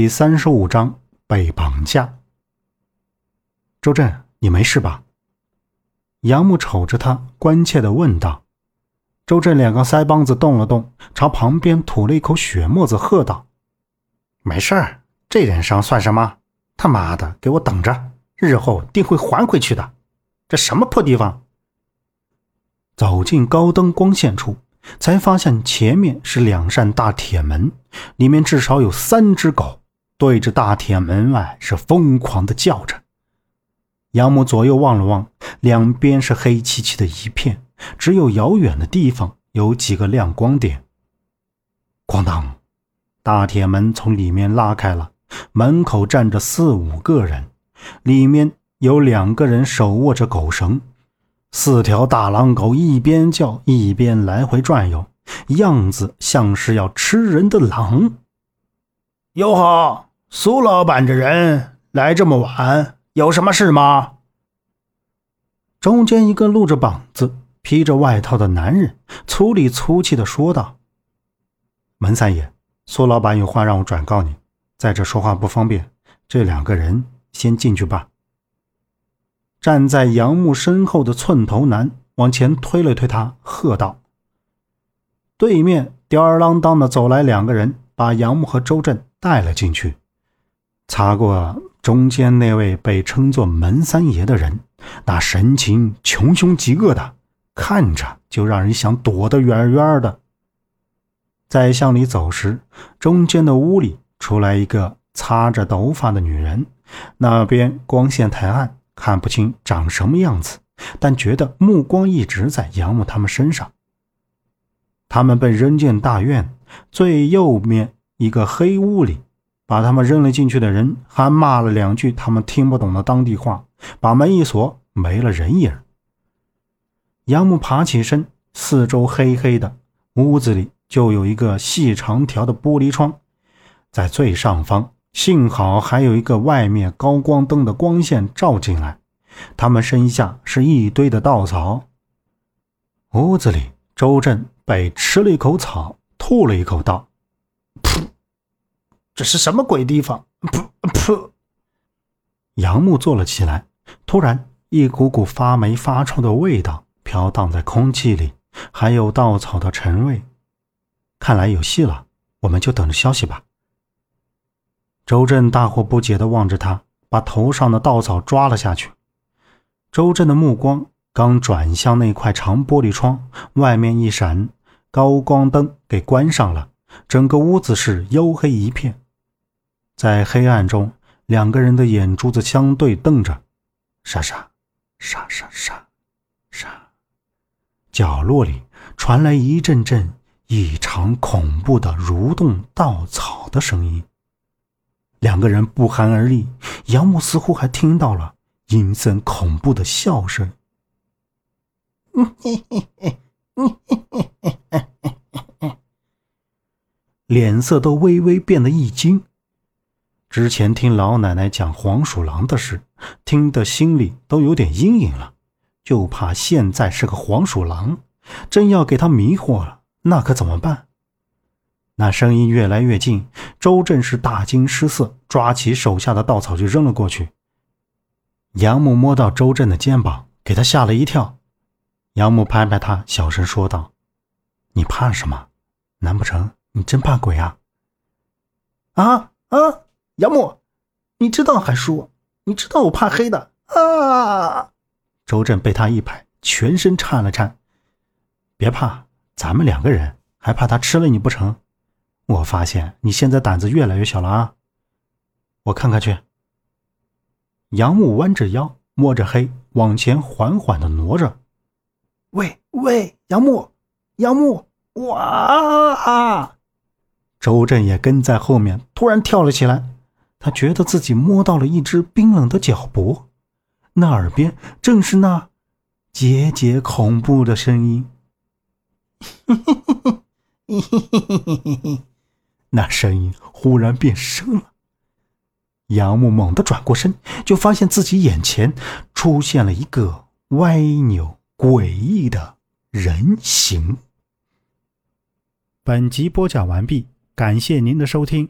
第三十五章被绑架。周震，你没事吧？杨木瞅着他，关切的问道。周震两个腮帮子动了动，朝旁边吐了一口血沫子，喝道：“没事儿，这点伤算什么？他妈的，给我等着，日后定会还回去的。这什么破地方？”走进高灯光线处。才发现前面是两扇大铁门，里面至少有三只狗对着大铁门外是疯狂的叫着。杨母左右望了望，两边是黑漆漆的一片，只有遥远的地方有几个亮光点。咣当，大铁门从里面拉开了，门口站着四五个人，里面有两个人手握着狗绳。四条大狼狗一边叫一边来回转悠，样子像是要吃人的狼。哟呵，苏老板这人来这么晚，有什么事吗？中间一个露着膀子、披着外套的男人粗里粗气的说道：“门三爷，苏老板有话让我转告你，在这说话不方便，这两个人先进去吧。”站在杨木身后的寸头男往前推了推他，喝道：“对面吊儿郎当的走来两个人，把杨木和周震带了进去。擦过中间那位被称作门三爷的人，那神情穷凶极恶的，看着就让人想躲得远远的。在向里走时，中间的屋里出来一个擦着头发的女人，那边光线太暗。”看不清长什么样子，但觉得目光一直在杨木他们身上。他们被扔进大院最右面一个黑屋里，把他们扔了进去的人还骂了两句他们听不懂的当地话，把门一锁，没了人影。杨木爬起身，四周黑黑的，屋子里就有一个细长条的玻璃窗，在最上方。幸好还有一个外面高光灯的光线照进来，他们身下是一堆的稻草。屋子里，周震被吃了一口草，吐了一口道：“，这是什么鬼地方？”噗噗。杨木坐了起来，突然一股股发霉发臭的味道飘荡在空气里，还有稻草的陈味。看来有戏了，我们就等着消息吧。周震大惑不解地望着他，把头上的稻草抓了下去。周震的目光刚转向那块长玻璃窗，外面一闪，高光灯给关上了，整个屋子是黝黑一片。在黑暗中，两个人的眼珠子相对瞪着，沙沙沙沙沙沙。角落里传来一阵阵异常恐怖的蠕动稻草的声音。两个人不寒而栗，杨木似乎还听到了阴森恐怖的笑声，脸色都微微变得一惊。之前听老奶奶讲黄鼠狼的事，听得心里都有点阴影了，就怕现在是个黄鼠狼，真要给他迷惑了，那可怎么办？那声音越来越近，周正是大惊失色，抓起手下的稻草就扔了过去。杨木摸到周正的肩膀，给他吓了一跳。杨木拍拍他，小声说道：“你怕什么？难不成你真怕鬼啊？”啊啊！杨木，你知道还说，你知道我怕黑的啊！周震被他一拍，全身颤了颤。别怕，咱们两个人，还怕他吃了你不成？我发现你现在胆子越来越小了啊！我看看去。杨木弯着腰，摸着黑，往前缓缓的挪着。喂喂，杨木，杨木，哇！周震也跟在后面，突然跳了起来。他觉得自己摸到了一只冰冷的脚脖，那耳边正是那节节恐怖的声音。那声音忽然变声了，杨木猛地转过身，就发现自己眼前出现了一个歪扭诡异的人形。本集播讲完毕，感谢您的收听。